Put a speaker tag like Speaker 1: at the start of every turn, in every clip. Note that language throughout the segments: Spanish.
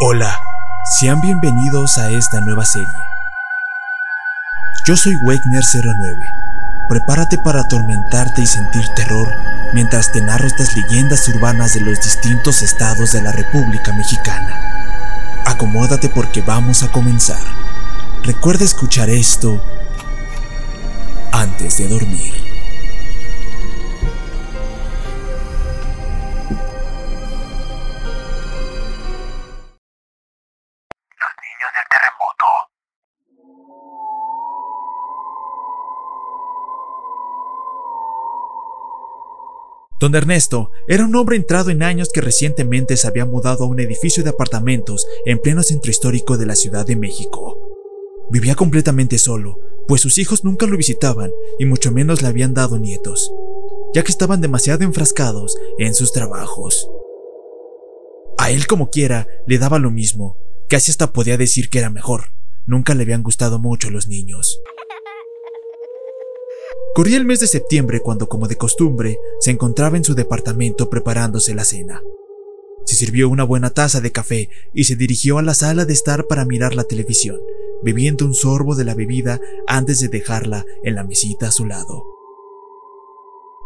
Speaker 1: Hola, sean bienvenidos a esta nueva serie. Yo soy Wegner09. Prepárate para atormentarte y sentir terror mientras te narro estas leyendas urbanas de los distintos estados de la República Mexicana. Acomódate porque vamos a comenzar. Recuerda escuchar esto antes de dormir. Don Ernesto era un hombre entrado en años que recientemente se había mudado a un edificio de apartamentos en pleno centro histórico de la Ciudad de México. Vivía completamente solo, pues sus hijos nunca lo visitaban y mucho menos le habían dado nietos, ya que estaban demasiado enfrascados en sus trabajos. A él como quiera le daba lo mismo, casi hasta podía decir que era mejor. Nunca le habían gustado mucho los niños. Corría el mes de septiembre cuando, como de costumbre, se encontraba en su departamento preparándose la cena. Se sirvió una buena taza de café y se dirigió a la sala de estar para mirar la televisión, bebiendo un sorbo de la bebida antes de dejarla en la mesita a su lado.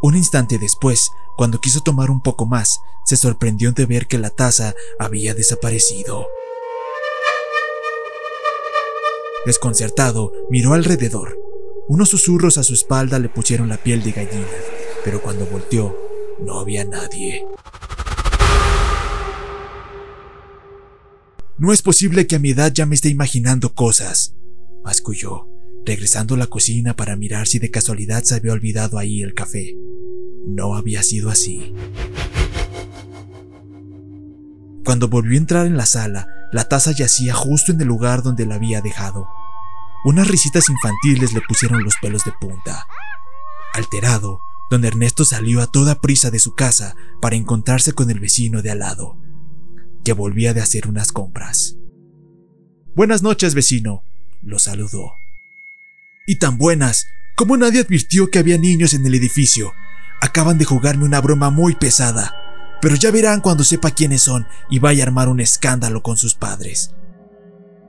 Speaker 1: Un instante después, cuando quiso tomar un poco más, se sorprendió de ver que la taza había desaparecido. Desconcertado, miró alrededor unos susurros a su espalda le pusieron la piel de gallina, pero cuando volteó, no había nadie. No es posible que a mi edad ya me esté imaginando cosas, masculló, regresando a la cocina para mirar si de casualidad se había olvidado ahí el café. No había sido así. Cuando volvió a entrar en la sala, la taza yacía justo en el lugar donde la había dejado. Unas risitas infantiles le pusieron los pelos de punta. Alterado, don Ernesto salió a toda prisa de su casa para encontrarse con el vecino de al lado, que volvía de hacer unas compras. Buenas noches, vecino, lo saludó. Y tan buenas, como nadie advirtió que había niños en el edificio. Acaban de jugarme una broma muy pesada, pero ya verán cuando sepa quiénes son y vaya a armar un escándalo con sus padres.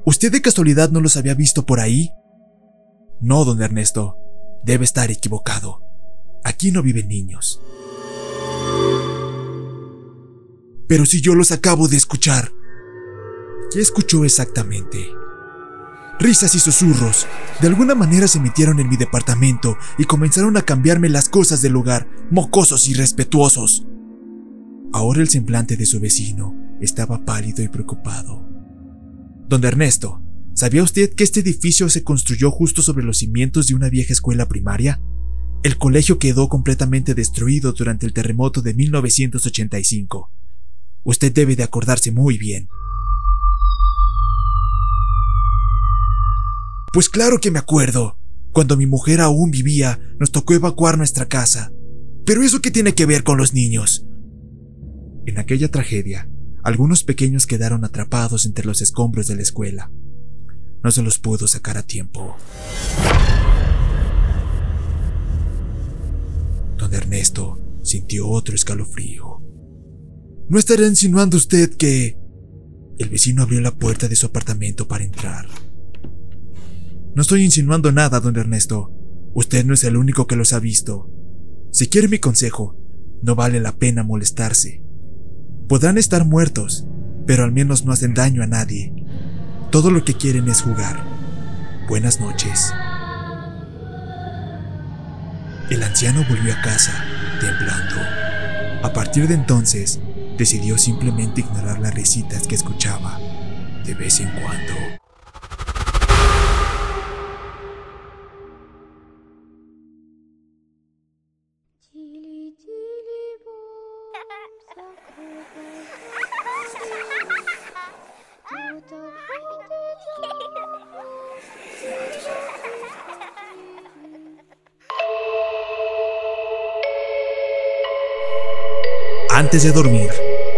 Speaker 1: ¿Usted de casualidad no los había visto por ahí? No, don Ernesto. Debe estar equivocado. Aquí no viven niños. Pero si yo los acabo de escuchar. ¿Qué escuchó exactamente? Risas y susurros. De alguna manera se metieron en mi departamento y comenzaron a cambiarme las cosas del lugar, mocosos y respetuosos. Ahora el semblante de su vecino estaba pálido y preocupado. Don Ernesto, ¿sabía usted que este edificio se construyó justo sobre los cimientos de una vieja escuela primaria? El colegio quedó completamente destruido durante el terremoto de 1985. Usted debe de acordarse muy bien. Pues claro que me acuerdo. Cuando mi mujer aún vivía, nos tocó evacuar nuestra casa. Pero eso qué tiene que ver con los niños? En aquella tragedia, algunos pequeños quedaron atrapados entre los escombros de la escuela. No se los pudo sacar a tiempo. Don Ernesto sintió otro escalofrío. ¿No estará insinuando usted que... El vecino abrió la puerta de su apartamento para entrar. No estoy insinuando nada, don Ernesto. Usted no es el único que los ha visto. Si quiere mi consejo, no vale la pena molestarse. Podrán estar muertos, pero al menos no hacen daño a nadie. Todo lo que quieren es jugar. Buenas noches. El anciano volvió a casa, temblando. A partir de entonces, decidió simplemente ignorar las risitas que escuchaba de vez en cuando. Antes de dormir,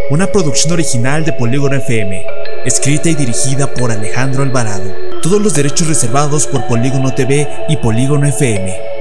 Speaker 1: una producción original de Polígono FM, escrita y dirigida por Alejandro Alvarado. Todos los derechos reservados por Polígono TV y Polígono FM.